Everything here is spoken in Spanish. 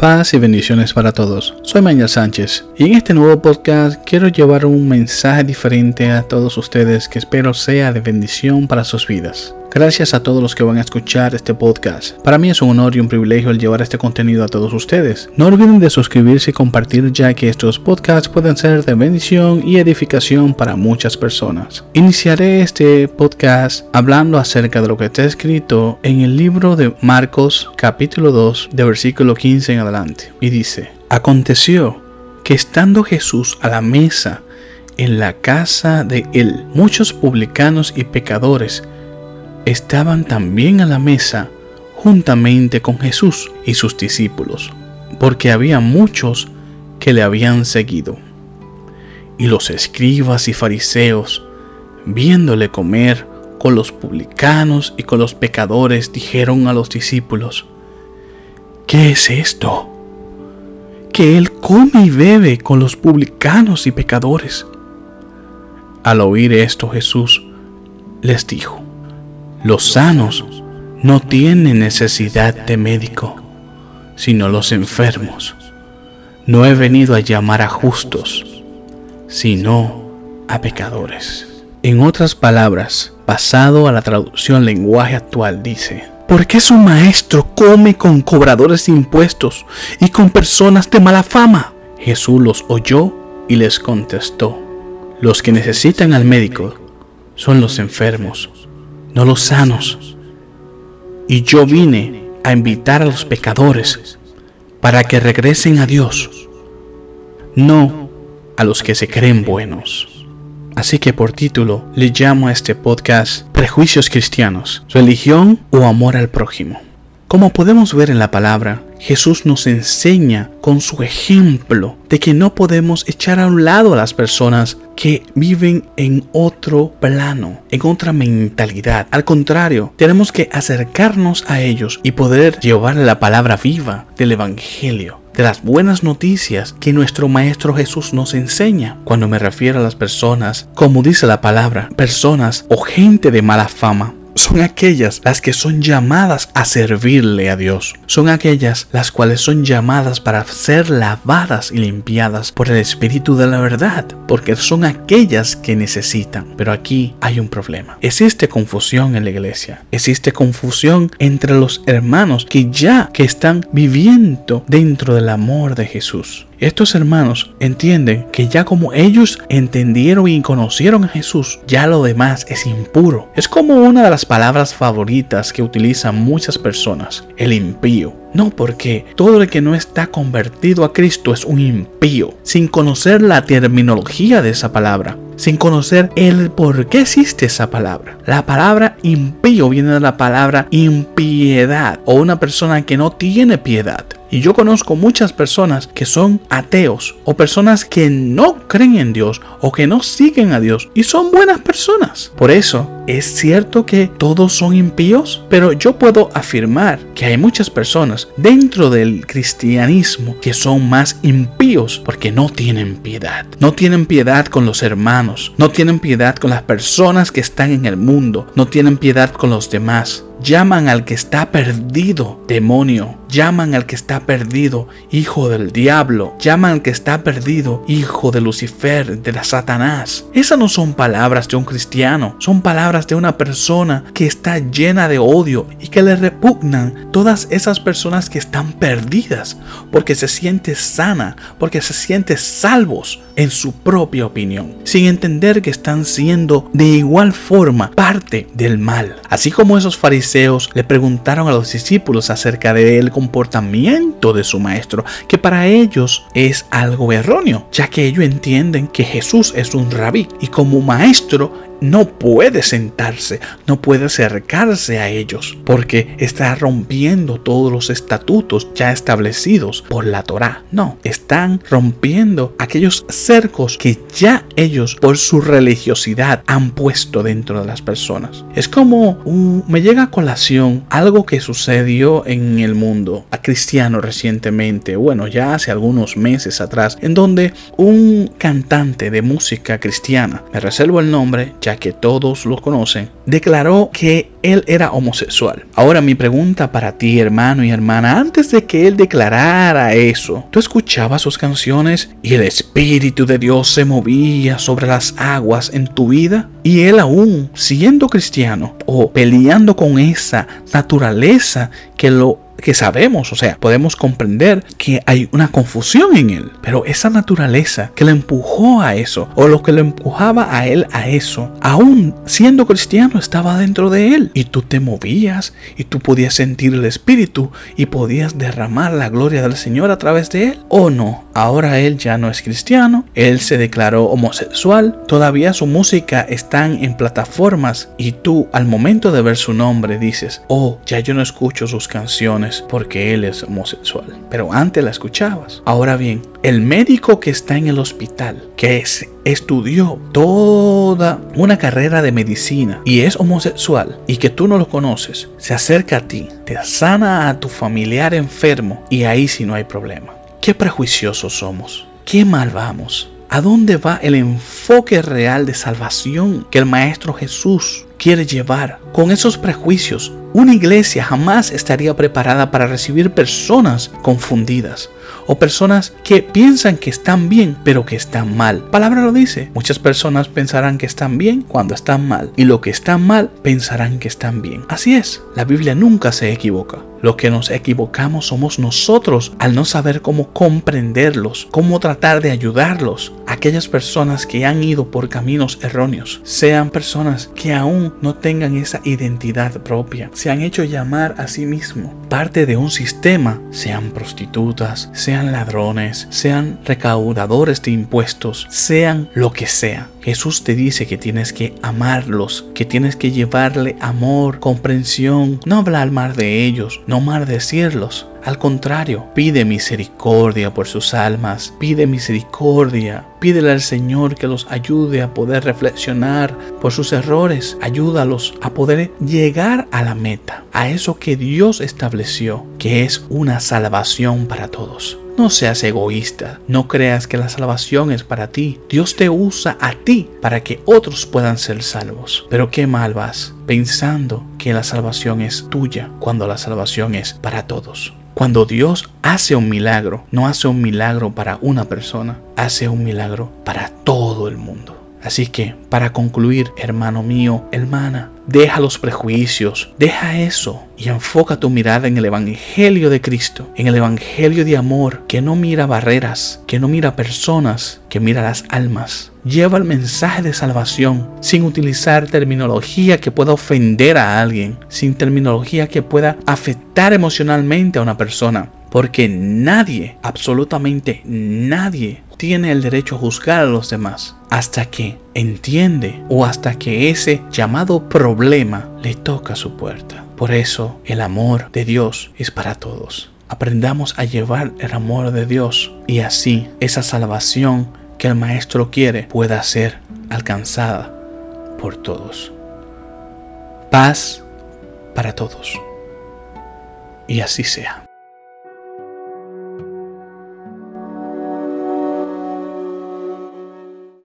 Paz y bendiciones para todos. Soy Manuel Sánchez y en este nuevo podcast quiero llevar un mensaje diferente a todos ustedes que espero sea de bendición para sus vidas. Gracias a todos los que van a escuchar este podcast. Para mí es un honor y un privilegio el llevar este contenido a todos ustedes. No olviden de suscribirse y compartir ya que estos podcasts pueden ser de bendición y edificación para muchas personas. Iniciaré este podcast hablando acerca de lo que está escrito en el libro de Marcos capítulo 2 de versículo 15 en adelante. Y dice, aconteció que estando Jesús a la mesa en la casa de él, muchos publicanos y pecadores estaban también a la mesa juntamente con Jesús y sus discípulos, porque había muchos que le habían seguido. Y los escribas y fariseos, viéndole comer con los publicanos y con los pecadores, dijeron a los discípulos, ¿qué es esto? Que él come y bebe con los publicanos y pecadores. Al oír esto Jesús les dijo, los sanos no tienen necesidad de médico, sino los enfermos. No he venido a llamar a justos, sino a pecadores. En otras palabras, basado a la traducción lenguaje actual, dice, ¿por qué su maestro come con cobradores de impuestos y con personas de mala fama? Jesús los oyó y les contestó, los que necesitan al médico son los enfermos no los sanos. Y yo vine a invitar a los pecadores para que regresen a Dios, no a los que se creen buenos. Así que por título le llamo a este podcast Prejuicios Cristianos, Religión o Amor al Prójimo. Como podemos ver en la palabra, Jesús nos enseña con su ejemplo de que no podemos echar a un lado a las personas que viven en otro plano, en otra mentalidad. Al contrario, tenemos que acercarnos a ellos y poder llevar la palabra viva del Evangelio de las buenas noticias que nuestro Maestro Jesús nos enseña. Cuando me refiero a las personas, como dice la palabra, personas o gente de mala fama, son aquellas las que son llamadas a servirle a Dios. Son aquellas las cuales son llamadas para ser lavadas y limpiadas por el Espíritu de la verdad, porque son aquellas que necesitan. Pero aquí hay un problema. Existe confusión en la iglesia. Existe confusión entre los hermanos que ya que están viviendo dentro del amor de Jesús. Estos hermanos entienden que ya como ellos entendieron y conocieron a Jesús, ya lo demás es impuro. Es como una de las palabras favoritas que utilizan muchas personas, el impío. No, porque todo el que no está convertido a Cristo es un impío, sin conocer la terminología de esa palabra, sin conocer el por qué existe esa palabra. La palabra impío viene de la palabra impiedad o una persona que no tiene piedad. Y yo conozco muchas personas que son ateos o personas que no creen en Dios o que no siguen a Dios y son buenas personas. Por eso, es cierto que todos son impíos, pero yo puedo afirmar que hay muchas personas dentro del cristianismo que son más impíos porque no tienen piedad. No tienen piedad con los hermanos, no tienen piedad con las personas que están en el mundo, no tienen piedad con los demás llaman al que está perdido demonio, llaman al que está perdido hijo del diablo, llaman al que está perdido hijo de Lucifer, de la Satanás. Esas no son palabras de un cristiano, son palabras de una persona que está llena de odio y que le repugnan todas esas personas que están perdidas porque se siente sana, porque se siente salvos en su propia opinión, sin entender que están siendo de igual forma parte del mal. Así como esos fariseos le preguntaron a los discípulos acerca del comportamiento de su maestro, que para ellos es algo erróneo, ya que ellos entienden que Jesús es un rabí y como maestro no puede sentarse, no puede acercarse a ellos, porque está rompiendo todos los estatutos ya establecidos por la Torá. No, están rompiendo aquellos cercos que ya ellos por su religiosidad han puesto dentro de las personas. Es como me llega a colación algo que sucedió en el mundo a cristiano recientemente, bueno, ya hace algunos meses atrás, en donde un cantante de música cristiana, me reservo el nombre, ya ya que todos lo conocen, declaró que él era homosexual. Ahora mi pregunta para ti, hermano y hermana, antes de que él declarara eso, ¿tú escuchabas sus canciones y el Espíritu de Dios se movía sobre las aguas en tu vida? Y él aún, siendo cristiano o peleando con esa naturaleza que lo que sabemos, o sea, podemos comprender que hay una confusión en él, pero esa naturaleza que le empujó a eso, o lo que le empujaba a él a eso, aún siendo cristiano, estaba dentro de él, y tú te movías, y tú podías sentir el Espíritu, y podías derramar la gloria del Señor a través de él, o no, ahora él ya no es cristiano, él se declaró homosexual, todavía su música está en plataformas, y tú al momento de ver su nombre dices, oh, ya yo no escucho sus canciones, porque él es homosexual. Pero antes la escuchabas. Ahora bien, el médico que está en el hospital, que estudió toda una carrera de medicina y es homosexual y que tú no lo conoces, se acerca a ti, te sana a tu familiar enfermo y ahí sí no hay problema. Qué prejuiciosos somos. Qué mal vamos. ¿A dónde va el enfoque real de salvación que el Maestro Jesús quiere llevar? Con esos prejuicios, una iglesia jamás estaría preparada para recibir personas confundidas o personas que piensan que están bien pero que están mal. palabra lo dice. Muchas personas pensarán que están bien cuando están mal y lo que están mal pensarán que están bien. Así es, la Biblia nunca se equivoca. Lo que nos equivocamos somos nosotros al no saber cómo comprenderlos, cómo tratar de ayudarlos. Aquellas personas que han ido por caminos erróneos, sean personas que aún no tengan esa identidad propia, se han hecho llamar a sí mismo parte de un sistema, sean prostitutas, sean ladrones, sean recaudadores de impuestos, sean lo que sea. Jesús te dice que tienes que amarlos, que tienes que llevarle amor, comprensión, no hablar mal de ellos, no maldecirlos. Al contrario, pide misericordia por sus almas, pide misericordia, pídele al Señor que los ayude a poder reflexionar por sus errores, ayúdalos a poder llegar a la meta, a eso que Dios estableció, que es una salvación para todos. No seas egoísta, no creas que la salvación es para ti. Dios te usa a ti para que otros puedan ser salvos. Pero qué mal vas pensando que la salvación es tuya cuando la salvación es para todos. Cuando Dios hace un milagro, no hace un milagro para una persona, hace un milagro para todo el mundo. Así que, para concluir, hermano mío, hermana, deja los prejuicios, deja eso y enfoca tu mirada en el Evangelio de Cristo, en el Evangelio de amor, que no mira barreras, que no mira personas, que mira las almas. Lleva el mensaje de salvación sin utilizar terminología que pueda ofender a alguien, sin terminología que pueda afectar emocionalmente a una persona. Porque nadie, absolutamente nadie, tiene el derecho a juzgar a los demás hasta que entiende o hasta que ese llamado problema le toca su puerta. Por eso el amor de Dios es para todos. Aprendamos a llevar el amor de Dios y así esa salvación que el Maestro quiere pueda ser alcanzada por todos. Paz para todos. Y así sea.